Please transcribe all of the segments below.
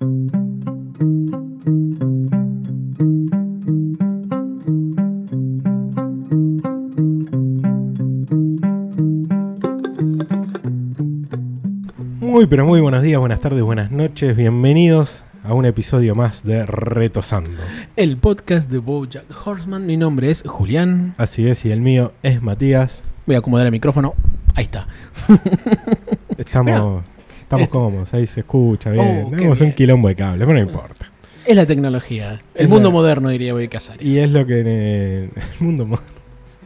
Muy pero muy buenos días, buenas tardes, buenas noches, bienvenidos a un episodio más de Retosando. El podcast de Bojack Horseman. Mi nombre es Julián. Así es, y el mío es Matías. Voy a acomodar el micrófono. Ahí está. Estamos, estamos Este- cómodos, ahí se escucha bien. Oh, Tenemos un quilombo de cables, pero no importa. Es la tecnología. El Es mundo la- moderno, diría Boy Casares. Y es lo que en el mundo mo-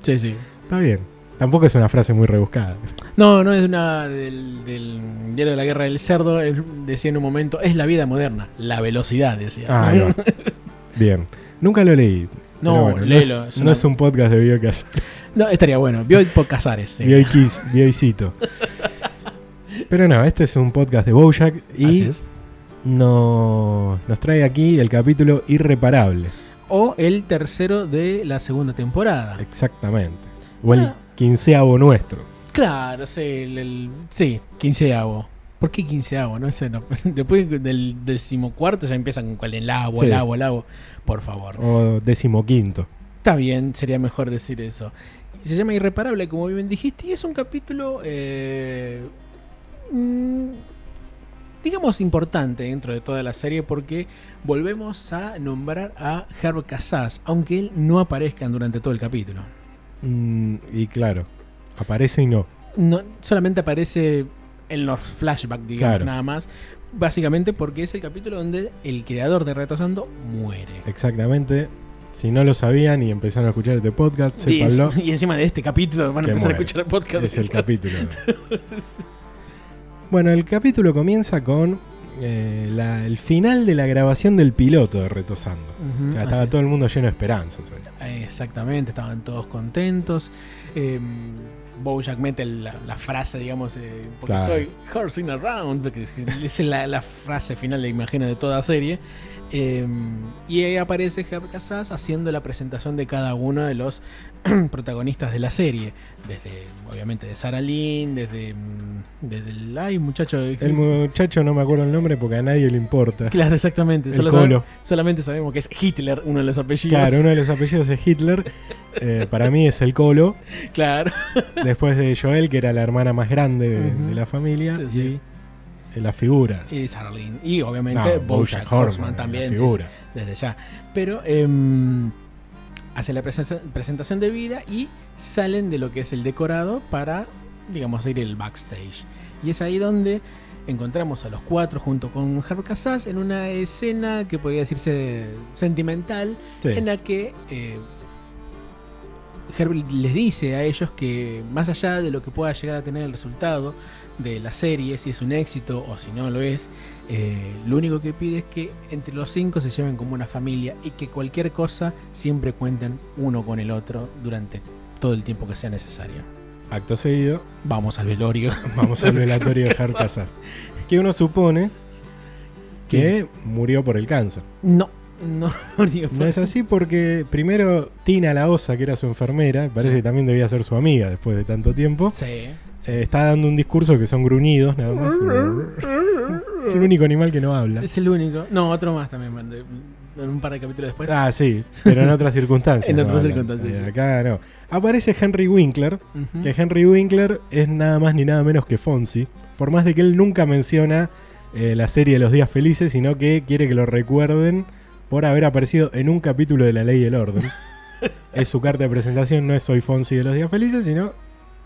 Sí, sí. está bien. Tampoco es una frase muy rebuscada. No, no es una del, del diario de la guerra del cerdo. él decía en un momento, es la vida moderna. La velocidad, decía. Ah, va. Bien. Nunca lo leí. No, bueno, no, léelo, es, no es un podcast de Biocas. No, estaría bueno. Bioy por Casares. Bioicito. Pero no, este es un podcast de Bojack Así y es. no- nos trae aquí el capítulo Irreparable. O el tercero de la segunda temporada. Exactamente. O el Ah. quinceavo nuestro. Claro, sí, el, el- sí, quinceavo. ¿Por qué quinceavo? No sé, no. Después del decimocuarto ya empiezan con el agua, Sí. el agua, el agua. Por favor. O decimoquinto. Está bien, sería mejor decir eso. Se llama Irreparable, como bien dijiste, y es un capítulo, eh, digamos, importante dentro de toda la serie porque volvemos a nombrar a Herb Casas, aunque él no aparezca durante todo el capítulo. Mm, y claro, aparece y no. No, solamente aparece en los flashbacks, digamos, Claro. nada más. Básicamente porque es el capítulo donde el creador de Retosando muere. Exactamente. Si no lo sabían y empezaron a escuchar este podcast, Y, sépanlo. y encima de este capítulo van a empezar muere. a escuchar el podcast. Es el capítulo. Bueno, el capítulo comienza con eh, la- el final de la grabación del piloto de Retosando. O sea, estaba todo el mundo lleno de esperanzas. Exactamente, estaban todos contentos. Eh, Bojack mete la, la frase, digamos, eh, porque Claro. estoy horsing around, porque es- la, la frase final, de imagino, de toda serie. Eh, y ahí aparece Herb Casas haciendo la presentación de cada uno de los protagonistas de la serie. Desde, obviamente, de Sarah Lynn, desde, mm, desde el... Ay, muchacho. El muchacho no me acuerdo el nombre porque a nadie le importa. Claro, exactamente. El Solo colo. sabe- solamente sabemos que es Hitler, uno de los apellidos. Claro, uno de los apellidos es Hitler. Eh, para mí es el Colo. Claro. Después de Joel, que era la hermana más grande de, la familia. Y eh, la figura. Y Sarah Lynn. Y obviamente No, Bojack, Bojack Horseman Horseman, también. la figura. sí, desde ya. Pero em, hace la presen- presentación de vida y salen de lo que es el decorado para, digamos, ir el backstage. Y es ahí donde encontramos a los cuatro junto con Herb Casas en una escena que podría decirse sentimental, Sí. en la que eh, Herb les dice a ellos que más allá de lo que pueda llegar a tener el resultado de la serie, si es un éxito o si no lo es, eh, lo único que pide es que entre los cinco se lleven como una familia y que cualquier cosa siempre cuenten uno con el otro durante todo el tiempo que sea necesario. Acto seguido, Vamos al velorio. vamos al velatorio de Casas. Que uno supone que murió por el cáncer. No, no, No es así porque primero Tina la Osa, que era su enfermera, parece Sí. que también debía ser su amiga después de tanto tiempo, Sí. eh, está dando un discurso que son gruñidos nada más. Es el único animal que no habla. Es el único. No, otro más también, en un par de capítulos después. Ah, sí, pero en otras circunstancias. En no otras hablan. circunstancias, Eh, sí. Acá no. Aparece Henry Winkler, que Henry Winkler es nada más ni nada menos que Fonzie, por más de que él nunca menciona eh, la serie de los días felices, sino que quiere que lo recuerden por haber aparecido en un capítulo de La Ley y el Orden. es su carta de presentación, no es Soy Fonzie de los días felices, sino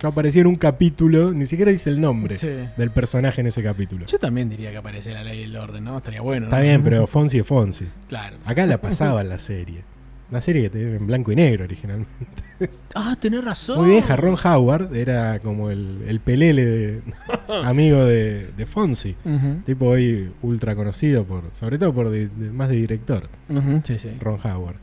que apareció en un capítulo, ni siquiera dice el nombre Sí. del personaje en ese capítulo. Yo también diría que aparece la ley del orden, ¿no? Estaría bueno. Está ¿no? bien, pero Fonzie es Fonzie. Claro. Acá la pasaba en la serie. Una serie que tenía en blanco y negro originalmente. Ah, tenés razón. Muy vieja, Ron Howard era como el, el pelele de, amigo de, de. Ujú, Tipo hoy ultra conocido, por sobre todo por de- de- más de director, ujú, Sí, sí. Ron Howard.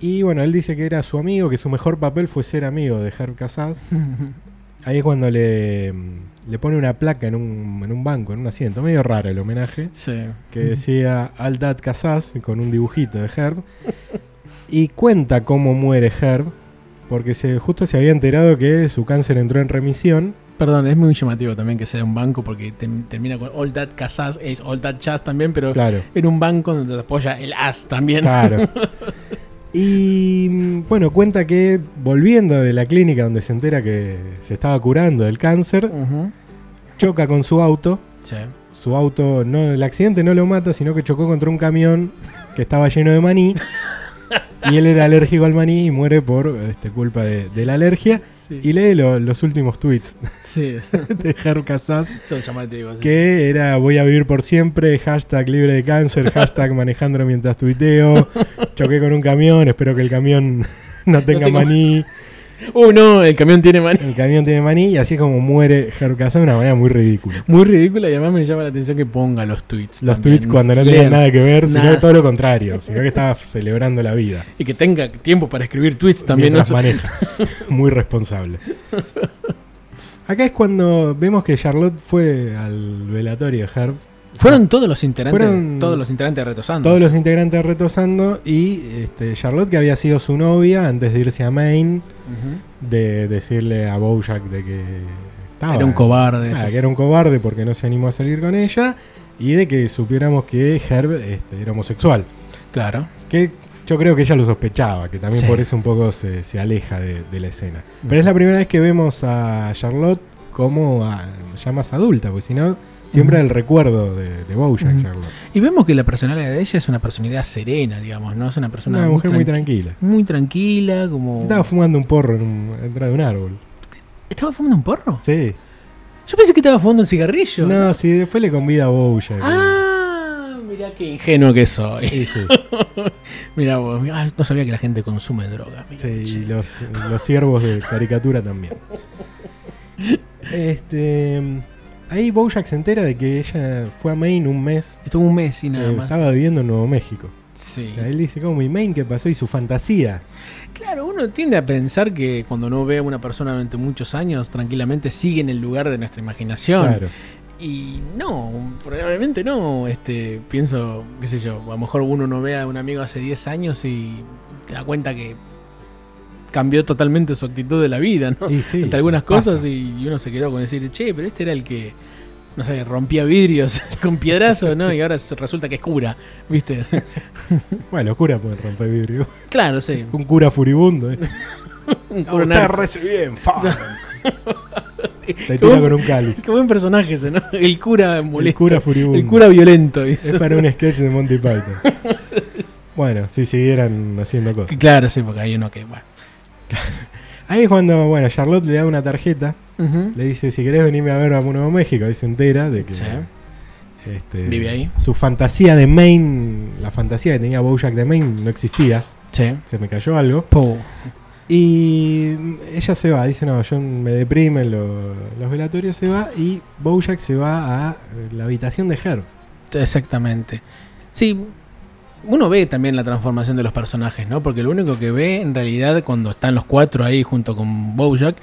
Y bueno, él dice que era su amigo, que su mejor papel fue ser amigo de Herb Casas. Ahí es cuando le, le pone una placa en un, en un banco, en un asiento. Medio raro el homenaje. sí. Que decía Aldad Casas con un dibujito de Herb. Y cuenta cómo muere Herb. Porque se, justo se había enterado que su cáncer entró en remisión Perdón, es muy llamativo también que sea un banco porque te- termina con All That Casas, es All That Chas también, pero Claro. en un banco donde te apoya el as también. Claro. Y bueno, cuenta que volviendo de la clínica donde se entera que se estaba curando del cáncer, choca con su auto. Sí. Su auto, no, el accidente no lo mata, sino que chocó contra un camión que estaba lleno de maní. Y él era alérgico al maní y muere por este, culpa de, de la alergia. Sí. Y lee lo- los últimos tweets Sí, de llamativos. sí. que era voy a vivir por siempre, hashtag libre de cáncer, hashtag manejando mientras tuiteo, choqué con un camión, espero que el camión no tenga tenga- maní, Uh, no, el camión tiene maní. el camión tiene maní y así es como muere Casas de una manera muy ridícula. Muy ridícula y además me llama la atención que ponga los tweets. Los también. tweets cuando no Lean. tenían nada que ver, sino Nada. que todo lo contrario, sino que estaba celebrando la vida. Y que tenga tiempo para escribir tweets también. ¿no? maneja. Muy responsable. Acá es cuando vemos que Charlotte fue al velatorio de Herb. Fueron todos los integrantes, Fueron- todos los integrantes retosando. Todos los integrantes retosando y este, Charlotte, que había sido su novia antes de irse a Maine, De decirle a Bojack de que estaba. Era un cobarde. Claro, sí, que era un cobarde porque no se animó a salir con ella y de que supiéramos que Herb este, era homosexual. Claro. Que yo creo que ella lo sospechaba, que también Sí. por eso un poco se, se aleja de, de la escena. Pero es la primera vez que vemos a Charlotte como a- ya más adulta, porque si no, siempre el recuerdo de, de Bojack Ujú. Charlotte. Y vemos que la personalidad de ella es una personalidad serena, digamos, ¿no? Es una persona Una mujer muy tranqui- tranquila. muy tranquila, como... Estaba fumando un porro en un, detrás de un árbol. ¿Estaba fumando un porro? Sí. Yo pensé que estaba fumando un cigarrillo. No, sí, después le convida a Bojack. Ah, mirá qué ingenuo que soy. Sí, sí. Mirá vos, mirá, no sabía que la gente consume drogas. Sí, y los, los siervos de caricatura también. Este. Ahí Bojack se entera de que ella fue a Maine un mes. Estuvo un mes y nada que más. estaba viviendo en Nuevo México. Sí. O sea, él dice, ¿cómo? ¿Y Maine qué pasó? Y su fantasía. Claro, uno tiende a pensar que cuando no ve a una persona durante muchos años, tranquilamente sigue en el lugar de nuestra imaginación. Claro. Y no, probablemente no. Este, pienso, qué sé yo, a lo mejor uno no ve a un amigo hace 10 años y te da cuenta que cambió totalmente su actitud de la vida, ¿no? Y sí, Ante algunas pasa. cosas y uno se quedó con decir, che, pero este era el que, no sé, rompía vidrios con piedrazo, ¿no? Y ahora resulta que es cura, ¿viste? Bueno, cura puede romper vidrio. claro, sí. Un cura furibundo. ¿eh? Un No, está narco. re bien. Te tira con un cáliz. Qué buen personaje ese, ¿no? El cura molesto. El cura furibundo. El cura violento. Es para un sketch de Monty Python. Bueno, si siguieran haciendo cosas. Claro, sí, porque hay uno que, bueno. Ahí es cuando, bueno, Charlotte le da una tarjeta. Le dice, si querés venirme a ver a Nuevo México. Ahí se entera de que Sí. este, Vive ahí. su fantasía de Maine, la fantasía que tenía Bojack de Maine no existía. Sí. Se me cayó algo. Po. Y ella se va, dice, no, yo me deprimen lo- los velatorios, se va. Y Bojack se va a la habitación de Herb. Exactamente. Sí, uno ve también la transformación de los personajes, ¿no? Porque lo único que ve en realidad cuando están los cuatro ahí junto con Bojack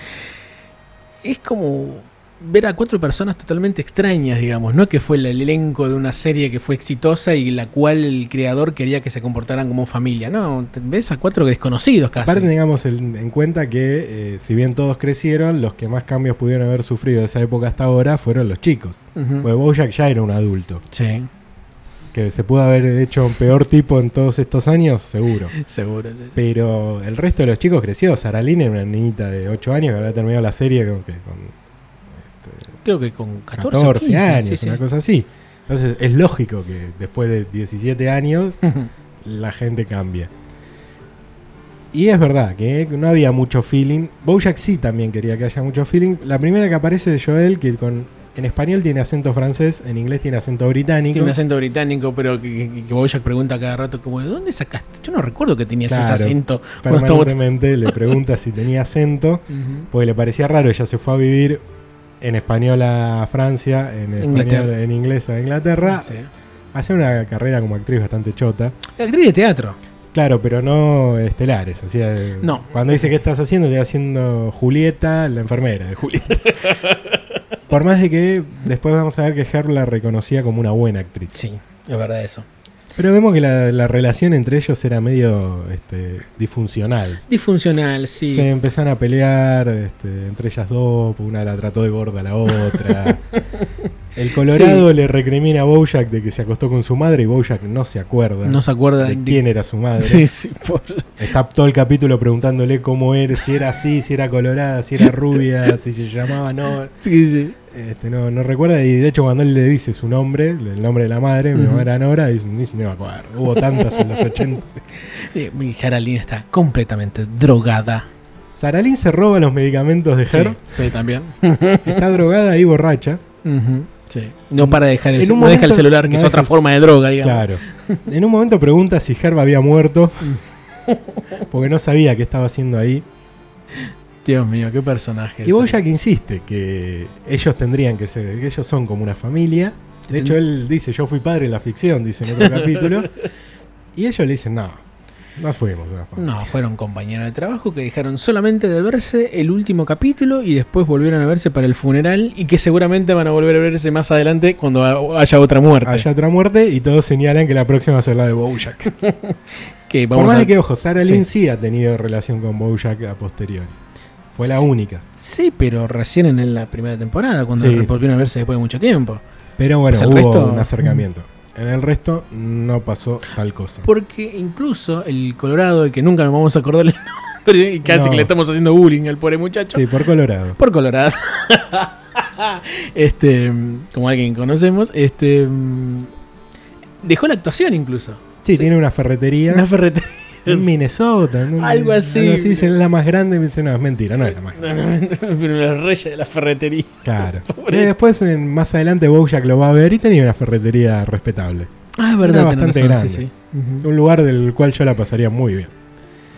es como ver a cuatro personas totalmente extrañas, digamos, no que fue el elenco de una serie que fue exitosa y la cual el creador quería que se comportaran como familia, no, ves a cuatro desconocidos casi. Aparte tengamos en cuenta que eh, si bien todos crecieron, los que más cambios pudieron haber sufrido de esa época hasta ahora fueron los chicos. Porque Bojack ya era un adulto. Sí, Que se pudo haber hecho un peor tipo en todos estos años, seguro. seguro. sí. Pero el resto de los chicos creció. Saraline era una niñita de 8 años que había terminado la serie con, que- con Creo que con 14, 14, o 15, años, sí, sí. una cosa así. Entonces es lógico que después de 17 años la gente cambia. Y es verdad que no había mucho feeling. Bojack sí también quería que haya mucho feeling. La primera que aparece de Joel, que con, en español tiene acento francés, en inglés tiene acento británico. Tiene un acento británico, pero que, que, que Bojack pregunta cada rato como, ¿de dónde sacaste? Yo no recuerdo que tenías ese acento. Permanentemente le pregunta si tenía acento, Ujú. porque le parecía raro. Ella se fue a vivir en español a Francia, en español, en inglés a Inglaterra. Sí. Hace una carrera como actriz bastante chota. Actriz de teatro. Claro, pero no estelares. No. Cuando dice qué estás haciendo, te haciendo Julieta, la enfermera de Julieta. Por más de que después vamos a ver que Herb la reconocía como una buena actriz. Sí, es verdad eso. Pero vemos que la, la relación entre ellos era medio este, disfuncional. Disfuncional, sí. Se empezaron a pelear este, entre ellas dos, una la trató de gorda a la otra. El Colorado le recrimina a Bojack de que se acostó con su madre y Bojack no se acuerda no se acuerda de quién era su madre. Sí, sí, por- Está todo el capítulo preguntándole cómo era, si era así, si era colorada, si era rubia, si se llamaba, no. sí, sí. Este, no, no recuerda y de hecho cuando él le dice su nombre, el nombre de la madre, mi mamá era Nora, dice, ni me acuerdo. Hubo tantas en los 80. Eh, Y Sarah Lynn está completamente drogada. Saralín se roba los medicamentos de Sí, Herb, sí, también. está drogada y borracha. Sí. No para dejar el, En un no deja el momento- celular, que no es otra el- forma de droga, digamos. Claro. En un momento pregunta si Herb había muerto, porque no sabía qué estaba haciendo ahí. Dios mío, qué personaje. Y. Bojack insiste que ellos tendrían que ser, que ellos son como una familia. De hecho, él dice, yo fui padre en la ficción, dice en otro capítulo. Y ellos le dicen, no, no fuimos familia. No, fueron compañeros de trabajo que dejaron solamente de verse el último capítulo y después volvieron a verse para el funeral y que seguramente van a volver a verse más adelante cuando ha- haya otra muerte. Haya otra muerte y todos señalan que la próxima va a ser la de Bojack. que Por más a... de que, ojo, Sarah Sí. Lynn sí ha tenido relación con Bojack a posteriori. Fue la Sí. única. Sí, pero recién en la primera temporada, cuando Sí. volvieron a verse después de mucho tiempo. Pero bueno, Pues hubo resto- un acercamiento. En el resto no pasó tal cosa. Porque incluso el Colorado, el que nunca nos vamos a acordar el nombre, y casi No. que le estamos haciendo bullying al pobre muchacho, Sí, por Colorado. por Colorado. este, como alguien conocemos, este mm, dejó la actuación incluso. Sí, Sí. tiene una ferretería Una ferretería. En Minnesota. ¿no? Algo así. dice, es la más grande. y dice, no, es mentira, no es la más grande. Pero los reyes de la ferretería. Claro. Y después, en- más adelante, Bojack lo va a ver y tenía una ferretería respetable. Ah, es verdad, Era bastante razón, grande. sí, sí. Un lugar del cual yo la pasaría muy bien.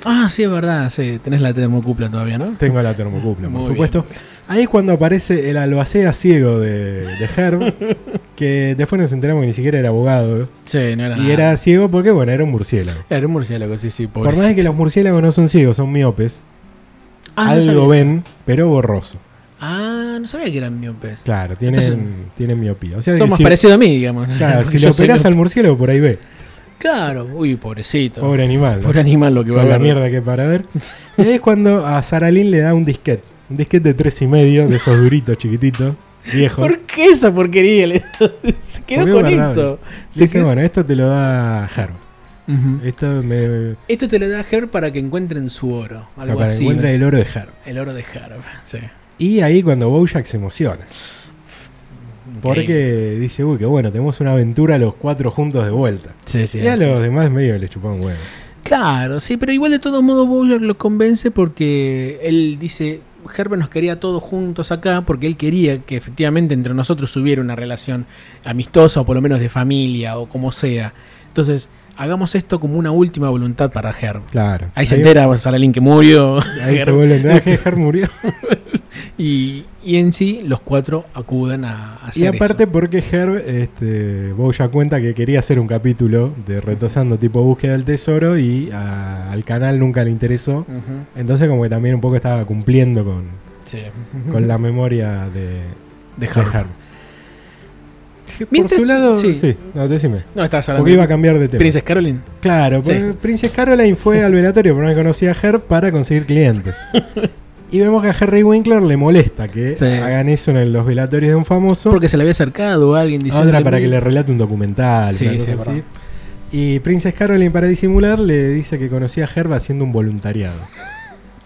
Ah, sí, es verdad, sí. Tenés la termocupla todavía, ¿no? Tengo la termocupla, por supuesto. bien. Ahí es cuando aparece el albacea ciego de, de Herb, que después nos enteramos que ni siquiera era abogado. Sí, no era Y nada. era ciego porque, bueno, era un murciélago. Era un murciélago, sí, sí, Por más de que los murciélagos no son ciegos, son miopes, Ah, algo ven, pero borroso. Ah, no sabía que eran miopes. Claro, tienen, Entonces- tienen miopía. O sea, Son más si, parecidos a mí, digamos. claro, si lo operás al murciélago, por ahí ve. Claro, uy, pobrecito. Pobre animal. ¿no? Pobre animal lo que va a Con la ver. mierda que para ver. Es cuando a Sarah Lynn le da un disquete. Un disquete de tres y medio, de esos duritos, chiquititos, ¿Por qué esa porquería? Se quedó Porque con es eso. Se Dice, quedó- bueno, esto te lo da Herb. Ujú. Esto me, Esto te lo da Herb para que encuentren su oro. Algo para que así. encuentre el oro de Herb. El oro de Herb. Sí. Y ahí cuando Bojack se emociona. Porque dice, uy, qué bueno, tenemos una aventura los cuatro juntos de vuelta. Sí, sí, y a sí, los demás medio le chupaban huevo. Claro, sí, pero igual de todos modos Bowler lo convence porque él dice, Herbert nos quería todos juntos acá porque él quería que efectivamente entre nosotros hubiera una relación amistosa o por lo menos de familia o como sea. Entonces, hagamos esto como una última voluntad para Herb. Claro. Ahí se entera Saralín que murió. Ahí se vuelve a enterar que Herb murió. Y, y en sí los cuatro acuden a, a Y hacer aparte eso. porque Herb, este, Bojack cuenta que quería hacer un capítulo de retosando tipo búsqueda del tesoro y a- al canal nunca le interesó. Entonces como que también un poco estaba cumpliendo con, sí. con la memoria de, de de Herb. Herb. Por su lado, sí. sí, no, decime. No, estabas hablando Porque iba a de cambiar de tema. Princess Caroline. Claro, Sí. Princess Caroline fue al velatorio porque no conocía a Herb para conseguir clientes. y vemos que a Harry Winkler le molesta que Sí. hagan eso en los velatorios de un famoso. Porque se le había acercado a alguien diciendo. Otra para que le relate un documental. Sí, sí, así. Y Princess Caroline, para disimular, le dice que conocía a Herb haciendo un voluntariado.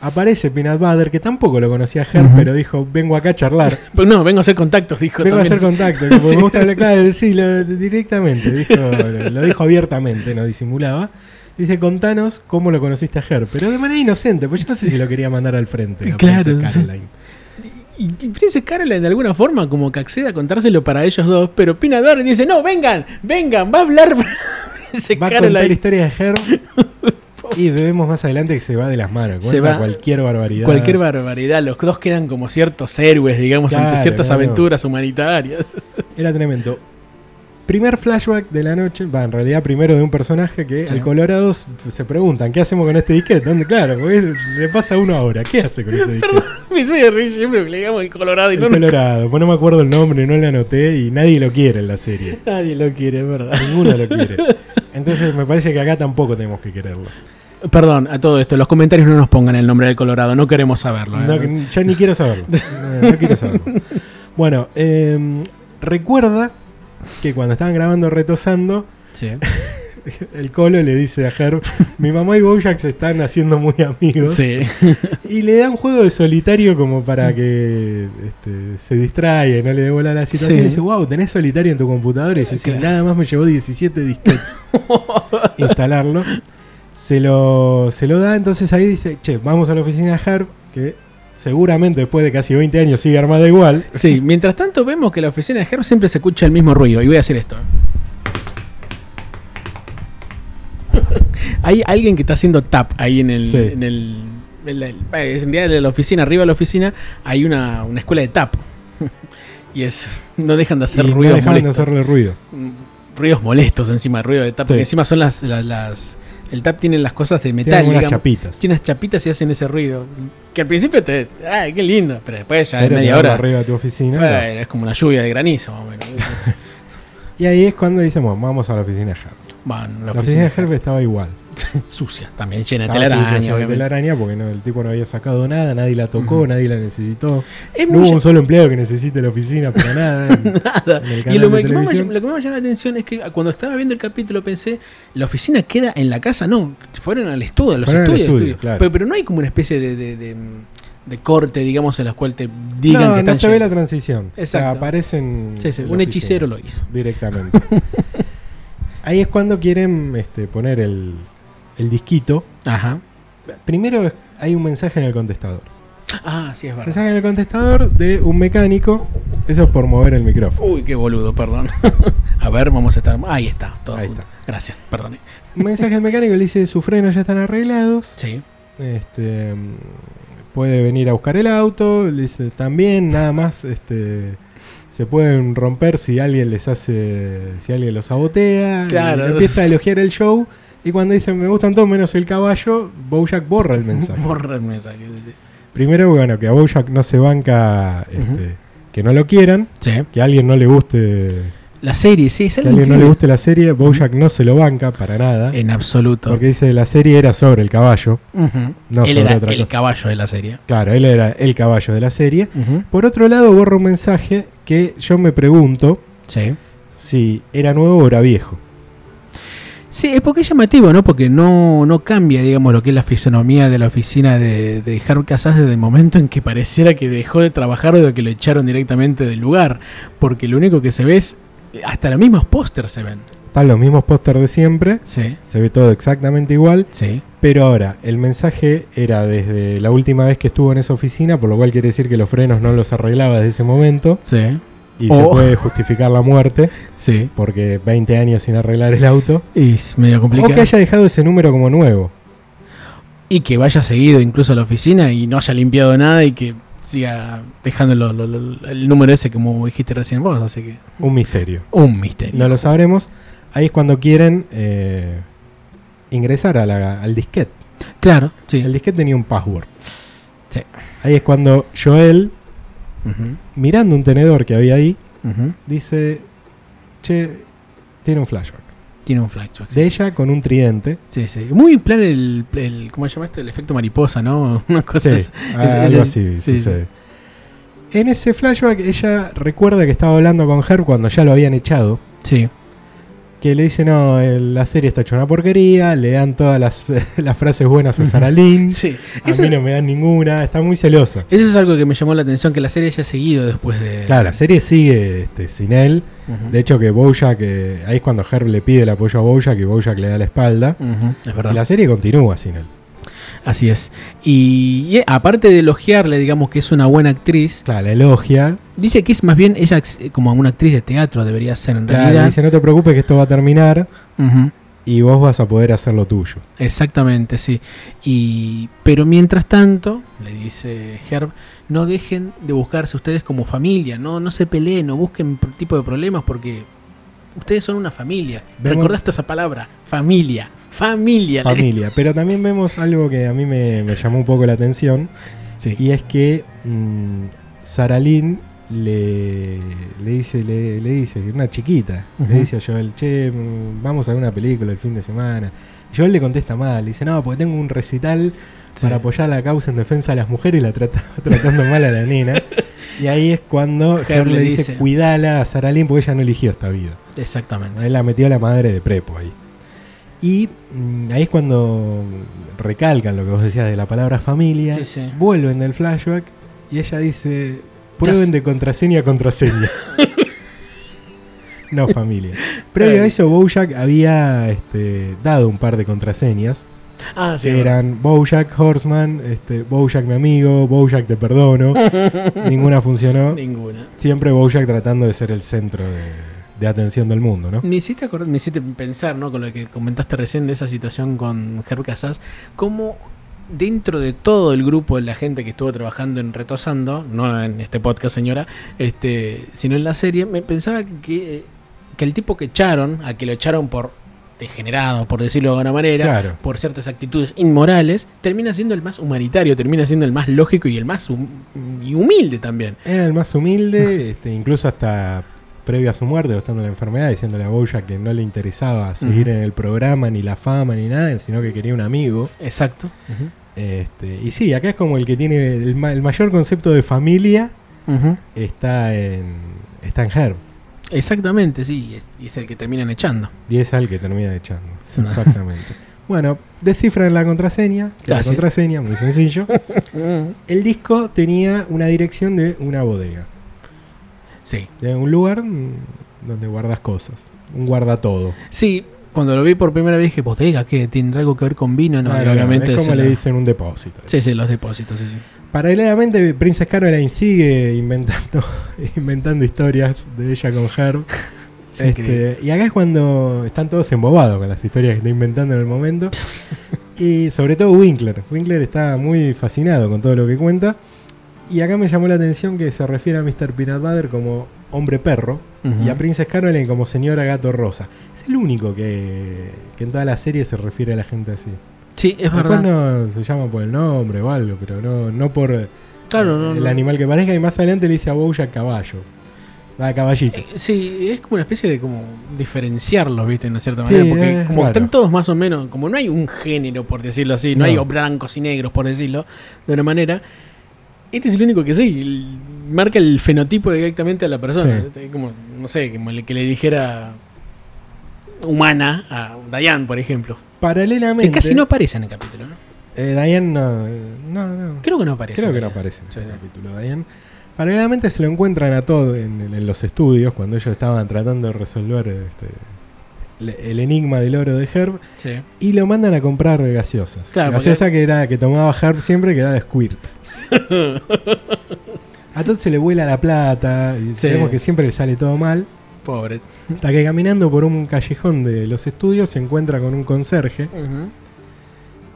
Aparece Peanut Butter, que tampoco lo conocía a Herb, pero dijo: Vengo acá a charlar. Pues no, vengo a hacer contactos, dijo. Vengo a hacer contacto. Porque Sí. me gusta hablar claro, sí, lo- directamente. Dijo, lo, lo dijo abiertamente, no disimulaba. Dice: Contanos cómo lo conociste a Herb. Pero de manera inocente, pues yo no sé si lo quería mandar al frente. a Claro, Princess. Caroline. Y, y Princess Caroline de alguna forma como que accede a contárselo para ellos dos, pero Pinador dice, no, vengan, vengan, va a hablar Princess Va a contar historias de Herb. Y vemos más adelante que se va de las manos. Se va- cualquier barbaridad. Cualquier barbaridad, los dos quedan como ciertos héroes, digamos, ante Claro, ciertas no, no. aventuras humanitarias. Era tremendo. Primer flashback de la noche, va, en realidad primero de un personaje que Sí. al Colorado se preguntan, ¿qué hacemos con este disquete? ¿Dónde? Claro, le pasa uno ahora, ¿qué hace con ese disquete? Me reír siempre que le digamos el Colorado y El no Colorado, pues no me acuerdo el nombre, no lo anoté y nadie lo quiere en la serie. nadie lo quiere, es verdad. Ninguno lo quiere. Entonces me parece que acá tampoco tenemos que quererlo. Perdón, a todo esto, los comentarios no nos pongan el nombre del Colorado, no queremos saberlo. ¿eh? No, ya ni quiero saberlo. No, no quiero saberlo. Bueno, eh, recuerda que cuando estaban grabando Retosando, Sí. el Colo le dice a Herb, mi mamá y Bojack se están haciendo muy amigos. Sí. Y le da un juego de solitario como para que este, se distraiga y no le dé bola a la situación. Sí. Y dice, wow, tenés solitario en tu computadora. Y dice, Claro. nada más me llevó 17 disquetes instalarlo. Se lo, se lo da, entonces ahí dice, che, vamos a la oficina de Herb, que seguramente después de casi 20 años sigue armada igual. Sí, mientras tanto vemos que la oficina de Herb siempre se escucha el mismo ruido. Y voy a hacer esto. Hay alguien que está haciendo tap ahí en el. Sí. En, el, en la- eh, en la oficina, arriba de la oficina, hay una, una escuela de tap. y es. No dejan de hacer y no ruidos dejaban de molestos. hacerle ruido. Mm, Ruidos molestos encima, ruido de tap. Sí. Porque encima son las, las, las- El tap tiene las cosas de metal. unas digamos. chapitas. Tiene unas chapitas y hacen ese ruido. Que al principio te. ¡Ay, qué lindo! Pero después ya Pero media te van hora. arriba de tu oficina. no. Bueno, es como una lluvia de granizo, más o menos. Y ahí es cuando decimos, vamos a la oficina de Herb. Bueno, la, oficina de Herb estaba igual. sucia, también llena de telaraña, de telaraña porque no, el tipo no había sacado nada, nadie la tocó, nadie la necesitó. Es No hubo un solo empleado que necesite la oficina para nada. en- nada. en el Y lo, de que más lo que más me llamó la atención es que cuando estaba viendo el capítulo pensé, la oficina queda en la casa, no, fueron al estudio, a los Fueron al estudios. estudio, estudios. claro. pero, pero no hay como una especie de, de, de- de corte, digamos, en la cual te digan no, que no se ve la transición. O sea, Exacto. aparecen. Sí, sí, un hechicero lo hizo. Directamente. Ahí es cuando quieren este, poner el, el disquito. Ajá. Primero hay un mensaje en el contestador. Ah, sí, es verdad. Mensaje en el contestador de un mecánico. Eso es por mover el micrófono. Uy, qué boludo, perdón. a ver, vamos a estar. Ahí está, todo Ahí junto. está. Gracias, perdón. Un mensaje al mecánico le dice: sus frenos ya están arreglados. Sí. Este, mm, puede venir a buscar el auto. Le dice también, nada más. Este, se pueden romper si alguien les hace. Si alguien los sabotea. Claro. Empieza a elogiar el show. Y cuando dice me gustan todos menos el caballo, Bojack borra el mensaje. Borra el mensaje. sí. Primero, bueno, que a Bojack no se banca este, que no lo quieran, Sí. que a alguien no le guste, La serie, sí, es que a alguien no le guste la serie, Bojack no se lo banca para nada. En absoluto. Porque dice la serie era sobre el caballo, no Él sobre era otra el cosa. caballo de la serie. Claro, él era el caballo de la serie. Por otro lado, borra un mensaje que yo me pregunto Sí. si era nuevo o era viejo. Sí, es porque es llamativo, ¿no? Porque no, no cambia, digamos, lo que es la fisonomía de la oficina de, de Casas desde el momento en que pareciera que dejó de trabajar o de que lo echaron directamente del lugar. Porque lo único que se ve es. Hasta los mismos pósters se ven. Están los mismos pósters de siempre, Sí, se ve todo exactamente igual. sí. Pero ahora, el mensaje era desde la última vez que estuvo en esa oficina, por lo cual quiere decir que los frenos no los arreglaba desde ese momento. Sí, Y se puede justificar la muerte, sí. porque 20 años sin arreglar el auto. Y es medio O complicado. que haya dejado ese número como nuevo. Y que vaya seguido incluso a la oficina y no haya limpiado nada y que siga dejando lo- lo- lo- el número ese como dijiste recién vos. Así que. Un misterio. Un misterio. No lo sabremos. Ahí es cuando quieren eh, ingresar a la- al disquete. Claro, sí. El disquete tenía un password. Sí. Ahí es cuando Joel, Mirando un tenedor que había ahí, dice, che, tiene un flashback. Tiene un flashback. sí. De ella con un tridente. Sí, sí. Muy plan el, el ¿cómo se llama esto? El efecto mariposa, ¿no? Una cosa Sí, es- algo es- así sí, sucede. En ese flashback ella recuerda que estaba hablando con Herb cuando ya lo habían echado. Sí. Que le dice, no, la serie está hecha una porquería, le dan todas las, las frases buenas a Sarah Lynn. Sí. A mí no me dan ninguna, está muy celosa. eso es algo que me llamó la atención, que la serie haya seguido después de... Claro, la serie sigue este, sin él. De hecho, que Bojack, eh, ahí es cuando Herb le pide el apoyo a Bojack y Bojack le da la espalda. Es verdad. Y la serie continúa sin él. Así es. Y, y, eh, aparte de elogiarle, digamos que es una buena actriz, Claro, la elogia. dice que es más bien ella ex- como una actriz de teatro, debería ser en Claro, realidad. dice, no te preocupes que esto va a terminar y vos vas a poder hacer lo tuyo. Exactamente, sí. Y, pero mientras tanto, le dice Herb, no dejen de buscarse ustedes como familia, no, no se peleen, no busquen tipo de problemas porque Ustedes son una familia. Vemos- ¿Recordaste esa palabra? Familia. Familia. Familia. Pero también vemos algo que a mí me, me llamó un poco la atención. Sí. Y es que mm, Sara Lynn le, le dice, le, le dice, una chiquita, le dice a Joel, che, mm, vamos a ver una película el fin de semana. Joel le contesta mal, le dice, no, porque tengo un recital Sí. para apoyar la causa en defensa de las mujeres y la trata tratando mal a la nena. Y ahí es cuando Herb le dice, dice- cuidala a Sara Lynn porque ella no eligió esta vida. Exactamente. Él la metió a la madre de prepo ahí. Y mm, ahí es cuando recalcan lo que vos decías de la palabra familia. Sí, sí. Vuelven del flashback y ella dice: prueben de contraseña a contraseña. no familia. Previo a eso, Bojack había este, dado un par de contraseñas. Ah, sí. que eran Bojack Horseman, este, Bojack mi amigo, Bojack te perdono. Ninguna funcionó. Ninguna. Siempre Bojack tratando de ser el centro de, de atención del mundo, ¿no? Me hiciste, acordar- me hiciste pensar, ¿no? Con lo que comentaste recién de esa situación con Herb Casas, cómo dentro de todo el grupo de la gente que estuvo trabajando en Retosando, no en este podcast, señora, este, sino en la serie, me pensaba que, que el tipo que echaron, al que lo echaron por degenerado, por decirlo de alguna manera, Claro. por ciertas actitudes inmorales, termina siendo el más humanitario, termina siendo el más lógico y el más hum- y humilde también. Era el más humilde, este, incluso hasta previo a su muerte, estando en la enfermedad, diciéndole a Bojack que no le interesaba seguir en el programa, ni la fama, ni nada, sino que quería un amigo. Exacto. Este, y sí, acá es como el que tiene el, ma- el mayor concepto de familia está en, está en Herb. Exactamente, sí, y es, el que terminan echando. Y es al que termina echando. Exactamente. bueno, descifran la contraseña. Ah, la sí. contraseña, muy sencillo. El disco tenía una dirección de una bodega. Sí, De un lugar donde guardas cosas. Un guarda todo. sí, cuando lo vi por primera vez dije, bodega, que tiene algo que ver con vino, no, Claro, obviamente es como le dicen un depósito. Sí, sí, los depósitos, sí, sí. Paralelamente, Princess Caroline sigue inventando, inventando historias de ella con Herb. Este, y acá es cuando están todos embobados con las historias que está inventando en el momento. y sobre todo Winkler. Winkler está muy fascinado con todo lo que cuenta. Y acá me llamó la atención que se refiere a Mr. Peanut Butter como hombre perro y a Princess Caroline como señora gato rosa. Es el único que, que en toda la serie se refiere a la gente así. Sí, es Después verdad. no se llama por el nombre o algo, pero no, no por Claro, no, el no. animal que parezca. Y más adelante le dice a Bojack caballo. Va caballito. Eh, Sí, es como una especie de como diferenciarlos, ¿viste? Una cierta Sí, manera. Porque es como raro. están todos más o menos, como no hay un género, por decirlo así, no, No. hay blancos y negros, por decirlo de una manera. Este es el único que sí, marca el fenotipo directamente a la persona. Sí. Como, no sé, como el que le dijera humana a Diane, por ejemplo. Paralelamente. Que casi no aparece en el capítulo, ¿no? Eh, Diane no, no, no. Creo que no aparece. Creo que no aparece en Sí. capítulo, Diane. Paralelamente se lo encuentran a Todd en, en los estudios cuando ellos estaban tratando de resolver este, le- el enigma del oro de Herb Sí. y lo mandan a comprar gaseosas. Claro, Gaseosa que era que tomaba Herb siempre que era de Squirt. a Todd se le vuela la plata y Sí. vemos que siempre le sale todo mal. Pobre. Hasta que caminando por un callejón de los estudios se encuentra con un conserje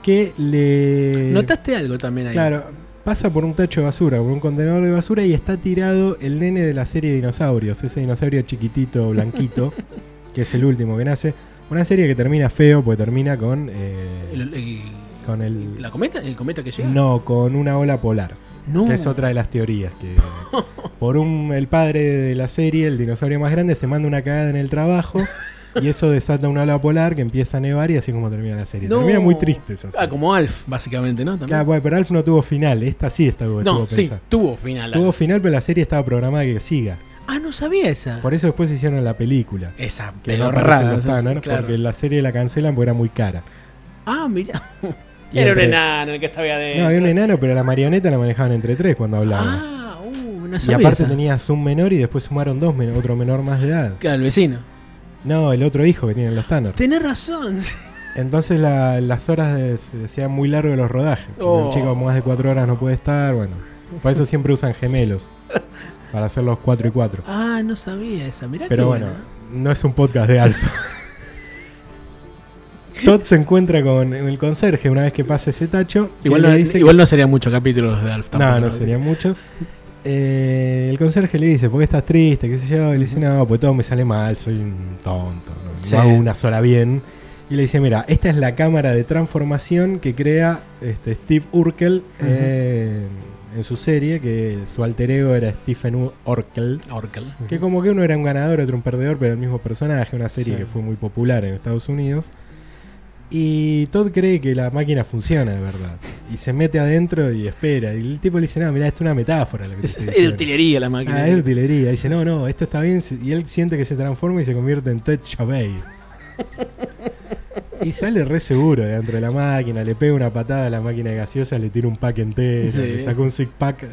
que le... ¿Notaste algo también ahí? Claro, pasa por un tacho de basura, por un contenedor de basura y está tirado el nene de la serie de dinosaurios, ese dinosaurio chiquitito, blanquito, que es el último que nace. Una serie que termina feo, porque termina con. eh, El- el- con el. ¿La cometa? ¿El cometa que llega? No, con una ola polar. No. Que es otra de las teorías. Que por un el padre de la serie, el dinosaurio más grande, se manda una cagada en el trabajo. Y eso desata una ola polar que empieza a nevar y así como termina la serie. No. Termina muy triste esa Ah, serie. como Alf, básicamente, ¿no? También. Claro, bueno, pero Alf no tuvo final. Esta sí tuvo no, sí, pensada. tuvo final. Tuvo Alf. final, pero la serie estaba programada que siga. Ah, no sabía esa. Por eso después hicieron la película. Esa Que no sí, sí, Tanner, claro. porque la serie la cancelan porque era muy cara. Ah, mira. Y Era un enano el que estaba adentro. No, había un enano, pero la marioneta la manejaban entre tres cuando hablaban. Ah, uh, no y sabía aparte esa. tenías un menor y después sumaron dos, men- otro menor más de edad. Claro, el vecino. No, el otro hijo que tienen los Tanner. Tenés razón. Entonces la- las horas de- se hacían muy largos los rodajes. porque Oh. Un chico más de cuatro horas no puede estar, bueno. Por eso siempre usan gemelos. Para hacer los cuatro y cuatro. Ah, no sabía esa. Mirá Pero bueno, buena. no es un podcast de alfa. Todd se encuentra con el conserje una vez que pasa ese tacho. Igual no, dice igual no serían muchos capítulos de Alf tampoco. no, no serían muchos. eh, el conserje le dice, ¿por qué estás triste? ¿Qué sé yo? Y le dice, no, pues todo me sale mal, soy un tonto, no, hago una sola bien. Y le dice, mira, esta es la cámara de transformación que crea este, Steve Urkel eh, en su serie, que su alter ego era Stephen U- Urkel. Orkel. Que como que uno era un ganador, otro un perdedor, pero el mismo personaje, una serie Sí. que fue muy popular en Estados Unidos. Y Todd cree que la máquina funciona de verdad. Y se mete adentro y espera. Y el tipo le dice, no, mira, esto es una metáfora. Lo que Es, es de diciendo". utilería la máquina. Ah, es de utilería. Dice, no, no, esto está bien. Y él siente que se transforma y se convierte en Ted Chabey. Y sale re seguro de dentro de la máquina, le pega una patada a la máquina de gaseosa, le tira un pack entero, Sí. le sacó un six pack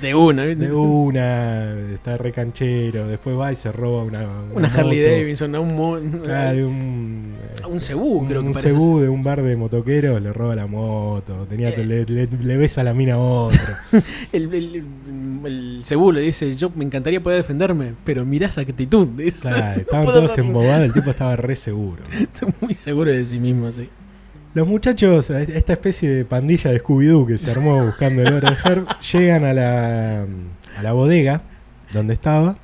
De una, ¿viste? de una, está re canchero, después va y se roba una, Una Harley moto. Davidson, a un, Ah, de un, eh, un cebú, un, creo que un cebú de un bar de motoqueros, le roba la moto, tenía, Eh. le, le, le besa la mina a otro. El, el, el cebú le dice, yo me encantaría poder defenderme, pero mirá esa actitud. Claro, estaban todos embobados, el tipo estaba re seguro. Está muy seguro de sí mismo, sí. Los muchachos, esta especie de pandilla de Scooby-Doo que se armó buscando el oro de Herb, llegan a la, a la bodega donde estaba.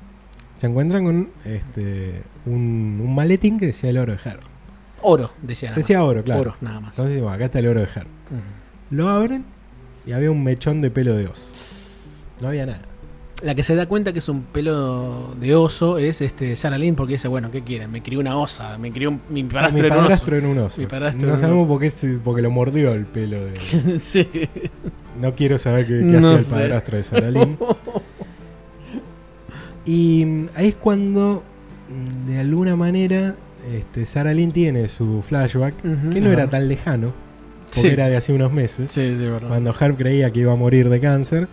Se encuentran con este, un, un maletín que decía el oro de Herb. Oro, decía nada más. Decía oro, claro. Oro, nada más. Entonces, bueno, acá está el oro de Herb. Lo abren y había un mechón de pelo de oso. No había nada. La que se da cuenta que es un pelo de oso es este Sarah Lynn porque dice, bueno, ¿qué quieren? Me crió una osa, me crió un- mi padrastro Mi era un oso. en un oso. Mi padrastro no sabemos por qué, es- porque lo mordió el pelo de. sí. No quiero saber qué, qué No hacía el padrastro de Saralín. Y mm, ahí es cuando, mm, de alguna manera, este, Sarah Lynn tiene su flashback, que no era tan lejano, porque Sí. era de hace unos meses, Sí, sí, cuando Herb creía que iba a morir de cáncer,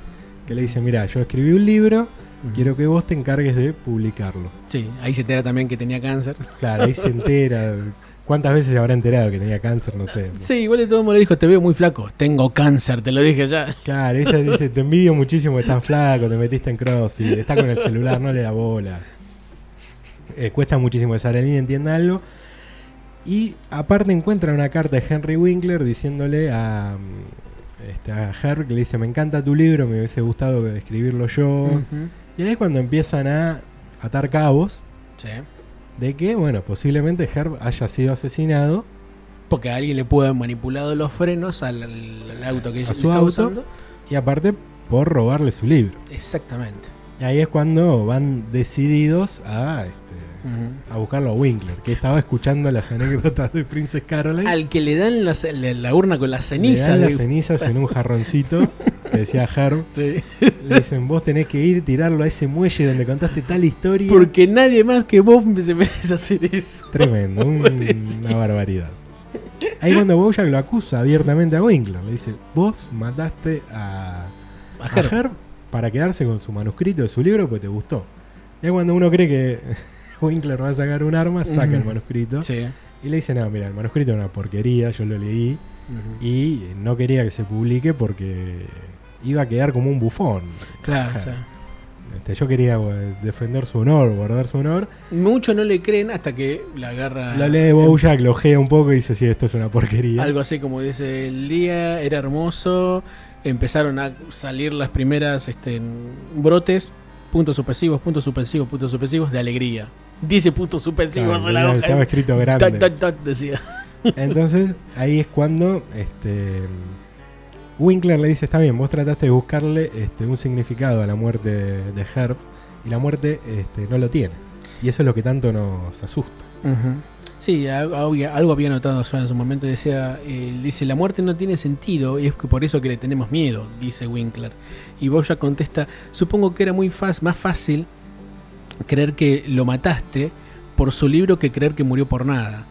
que le dice, mira, yo escribí un libro, quiero que vos te encargues de publicarlo. Sí, ahí se entera también que tenía cáncer. Claro, ahí se entera. ¿Cuántas veces se habrá enterado que tenía cáncer? No sé. Sí, igual de todo modo le dijo, te veo muy flaco. Tengo cáncer, te lo dije ya. Claro, ella dice, te envidio muchísimo que estás flaco, te metiste en CrossFit, está con el celular, no le da bola. Eh, cuesta muchísimo que Sarah Lynn entienda algo. Y aparte encuentra una carta de Henry Winkler diciéndole a, este, a Herb que le dice, me encanta tu libro, me hubiese gustado escribirlo yo. Y ahí es cuando empiezan a atar cabos Sí. de que, bueno, posiblemente Herb haya sido asesinado Porque alguien le pudo haber manipulado los frenos al, auto que ella su auto. usando. y aparte por robarle su libro. Exactamente. Y ahí es cuando van decididos a, este, A buscarlo a Winkler, que estaba escuchando las anécdotas de Princess Caroline. Al que le dan la, la urna con las Le cenizas. dan las cenizas en un jarroncito que decía Herb. Sí. Le dicen, vos tenés que ir, tirarlo a ese muelle donde contaste tal historia. Porque nadie más que vos se merece hacer eso. Tremendo, un- una barbaridad. Ahí cuando Bojack lo acusa abiertamente a Winkler, le dice, vos mataste a, A a Herb. Herb para quedarse con su manuscrito de su libro porque te gustó. Y ahí cuando uno cree que Winkler va a sacar un arma, saca el manuscrito Sí. y le dice, no, mira, el manuscrito es una porquería, yo lo leí y no quería que se publique porque iba a quedar como un bufón. Claro, o sea, Este, yo quería eh, defender su honor, guardar su honor. Muchos no le creen hasta que la agarra. Lo lee Bojack, lo ojea un poco y dice, sí, esto es una porquería. Algo así como dice: el día era hermoso, empezaron a salir las primeras este, brotes, puntos suspensivos, puntos suspensivos, puntos suspensivos de alegría. Dice puntos suspensivos Claro, en la hoja. estaba escrito grande. Decía. Entonces, ahí es cuando este, Winkler le dice, está bien, vos trataste de buscarle este, un significado a la muerte de, Herb y la muerte este, no lo tiene. Y eso es lo que tanto nos asusta. Sí, algo, había- algo había notado yo en su momento. Decía, eh, dice, la muerte no tiene sentido y es que por eso que le tenemos miedo, dice Winkler. Y Boya contesta, supongo que era muy fácil, más fácil creer que lo mataste por su libro que creer que murió por nada.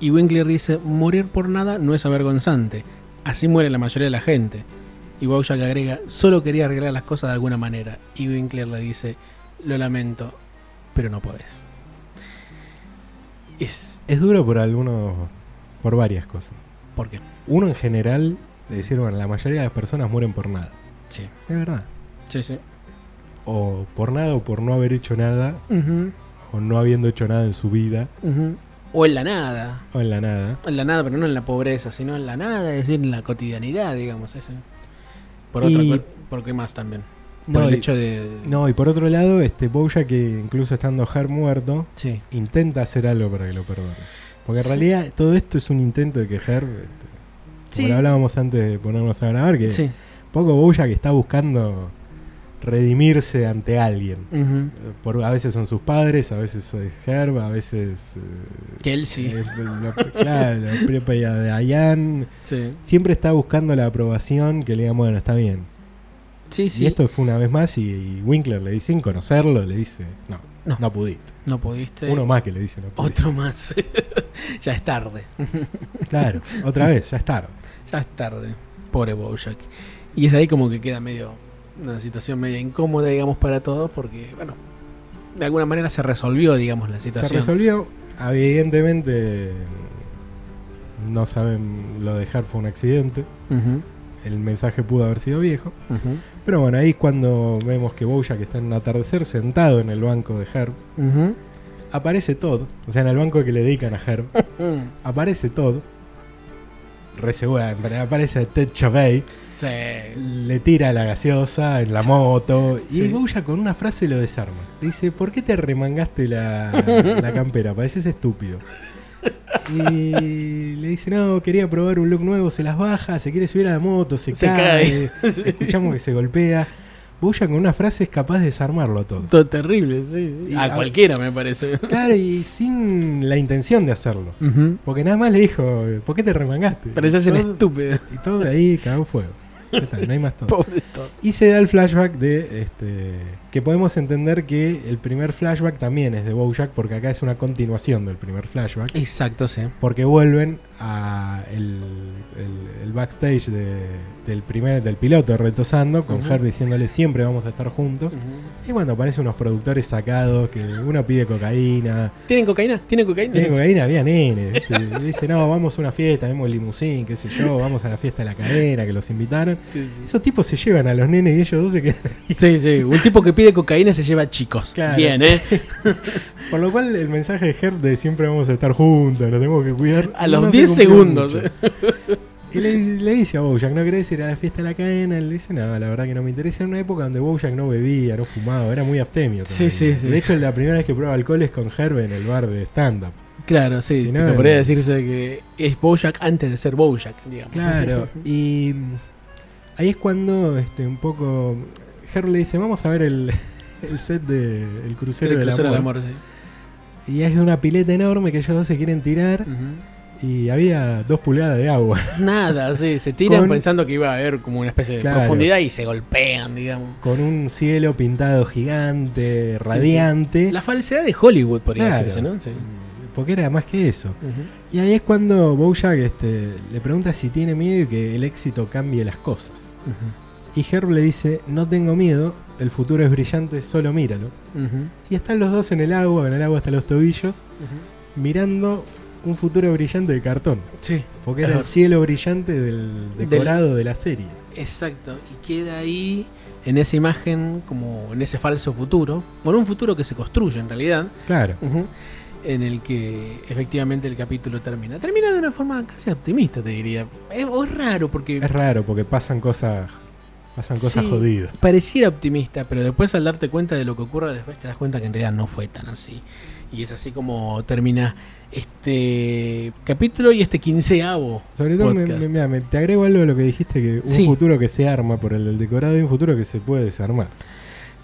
Y Winkler dice, morir por nada no es avergonzante. Así muere la mayoría de la gente. Y Bojack agrega, solo quería arreglar las cosas de alguna manera. Y Winkler le dice, lo lamento, pero no podés. Es... Es duro por algunos, por varias cosas. ¿Por qué? Uno en general, de decir, bueno, la mayoría de las personas mueren por nada. Sí. Es verdad. Sí, sí. O por nada o por no haber hecho nada, o no habiendo hecho nada en su vida, O en la nada. o en la nada. En la nada, pero no en la pobreza, sino en la nada, es decir, en la cotidianidad, digamos. Ese. Por Y- otra ¿Por qué más también? Por No, el y- hecho de. No, y por otro lado, este Bojack, que incluso estando Herb muerto, Sí. intenta hacer algo para que lo perdone. Porque en Sí. realidad todo esto es un intento de que Herb, este, Sí. como lo hablábamos antes de ponernos a grabar, que poco Bojack está buscando redimirse ante alguien. Ujú. Por, a veces son sus padres, a veces es Herb, a veces... eh, sí. eh, lo- claro, la propia de Diane. Sí. Siempre está buscando la aprobación que le digan, bueno, está bien. Sí, sí. Y esto fue una vez más y, y Winkler le dice, sin conocerlo, le dice, no, No. no, pudiste. No pudiste. Uno más que le dice, no pudiste. Otro más. ya es tarde. Claro, otra vez, ya es tarde. Ya es tarde. Pobre Bojack. Y es ahí como que queda medio. Una situación media incómoda, digamos, para todos, porque, bueno, de alguna manera se resolvió, digamos, la Se situación. resolvió, evidentemente no saben, lo de Herb fue un accidente, el mensaje pudo haber sido viejo, pero bueno, ahí es cuando vemos que Bojack está en un atardecer sentado en el banco de Herb, aparece todo, o sea, en el banco que le dedican a Herb, aparece todo, re segura, aparece Ted Chavey, Sí. le tira la gaseosa en la moto Sí. y Bojack con una frase lo desarma. Le dice, ¿por qué te remangaste la, la campera? Pareces estúpido. Y le dice, no, quería probar un look nuevo, se las baja, se quiere subir a la moto, se, Se cae, escuchamos que se golpea. Bojack con una frase es capaz de desarmarlo todo. Todo terrible, sí, sí. A a- cualquiera me parece. Claro, y sin la intención de hacerlo. Porque nada más le dijo, ¿por qué te remangaste? Un todo- estúpido. Y todo de ahí cagó fuego. No hay más todo. Pobre todo. Y se da el flashback de este que podemos entender que el primer flashback también es de Bojack porque acá es una continuación del primer flashback Exacto, sí. porque vuelven a el, el- el backstage de- del primer del piloto retosando con. Her diciéndole siempre vamos a estar juntos y cuando aparecen unos productores sacados que uno pide cocaína ¿Tienen cocaína? ¿Tienen cocaína? tiene cocaína había nene ¿viste? y dice no vamos a una fiesta vemos limusín qué sé yo vamos a la fiesta de la cadena que los invitaron Sí, sí. esos tipos se llevan a los nenes y ellos dos se quedan Sí, sí. Un tipo que pide cocaína se lleva chicos. Claro. Bien, ¿eh? Por lo cual el mensaje de Herb de siempre vamos a estar juntos, nos tenemos que cuidar. A los no se 10 cumplió segundos. Y le, le dice a Bojack, ¿no querés ir a la fiesta de la cadena? Él le dice, no, la verdad que no me interesa. En una época donde Bojack no bebía, no fumaba, era muy abstemio. Sí, también. sí, sí. De hecho, la primera vez que prueba alcohol es con Herb en el bar de stand-up. Claro, sí. Si no, podría decirse que es Bojack antes de ser Bojack, digamos. Claro, y ahí es cuando este, un poco Herb le dice, vamos a ver el, el set de El Crucero, El del crucero del Amor. amor, sí. Y es una pileta enorme que ellos dos se quieren tirar. Ujú. Y había dos pulgadas de agua. Nada, sí. Se tiran Con- pensando que iba a haber como una especie de Claro. profundidad y se golpean, digamos. con un cielo pintado gigante, radiante. La falsedad de Hollywood, podría Claro. decirse, ¿no? Sí. Porque era más que eso. Y ahí es cuando Bojack este, le pregunta si tiene miedo y que el éxito cambie las cosas. Y Herb le dice, no tengo miedo, el futuro es brillante, solo míralo. Y están los dos en el agua, en el agua hasta los tobillos, mirando un futuro brillante de cartón. Sí. Porque era el cielo brillante del decorado de la serie. Exacto, y queda ahí en esa imagen, como en ese falso futuro, bueno, un futuro que se construye en realidad, Claro. en el que efectivamente el capítulo termina. Termina de una forma casi optimista, te diría. Es, raro porque Es raro porque pasan cosas, pasan cosas Sí. jodidas. pareciera optimista, pero después al darte cuenta de lo que ocurre después te das cuenta que en realidad no fue tan así. Y es así como termina este capítulo y este quinceavo. Sobre todo, me- podcast. me- mira, me- te agrego algo de lo que dijiste, que un Sí. futuro que se arma por el del decorado y un futuro que se puede desarmar.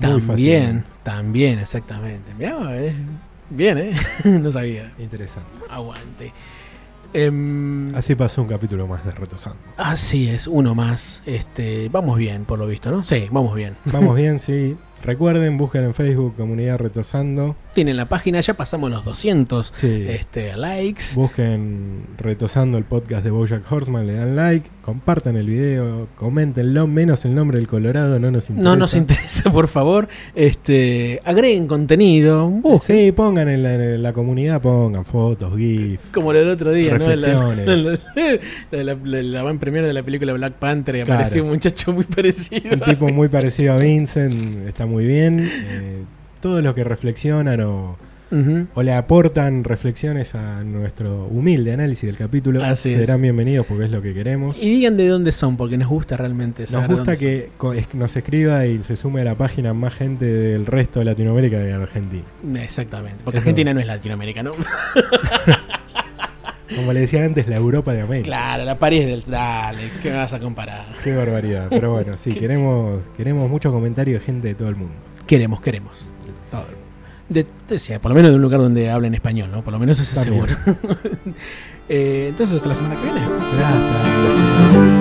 Muy También, fácilmente. también, exactamente. Mirá, eh, bien, ¿eh? no sabía. Interesante. Aguante. Em, Así pasó un capítulo más de Retosando. así es, uno más. Este, vamos bien, por lo visto, ¿no? Sí, vamos bien. Vamos bien, sí. Recuerden, busquen en Facebook Comunidad Retosando. Tienen la página, ya pasamos los 200 Sí. este, likes. Busquen Retosando el podcast de Bojack Horseman, le dan like, compartan el video, coméntenlo, menos el nombre del Colorado, no nos interesa. No nos interesa, por favor. Este, agreguen contenido. busquen. Sí, pongan en la, en la comunidad, pongan fotos, GIF. Como el otro día, ¿no? La, la, la, la, van premiere de la película Black Panther y Claro. apareció un muchacho muy parecido. Un tipo muy parecido a Vincent, está muy bien. Eh, todos los que reflexionan o, o le aportan reflexiones a nuestro humilde análisis del capítulo, Así es. serán bienvenidos porque es lo que queremos. Y digan de dónde son, porque nos gusta realmente Nos saber de gusta son. que nos escriba y se sume a la página más gente del resto de Latinoamérica que de Argentina. Exactamente, porque Eso- Argentina no es Latinoamérica, ¿no? Como le decían antes, la Europa de América. claro, la París del... Dale, ¿qué me vas a comparar? Qué barbaridad. Pero bueno, sí, queremos, queremos mucho comentario de gente de todo el mundo. Queremos, queremos. De todo el mundo. De, de- sí, por lo menos de un lugar donde hablen español, ¿no? Por lo menos eso es También. seguro. Eh, entonces, hasta la semana que viene. Será hasta la semana.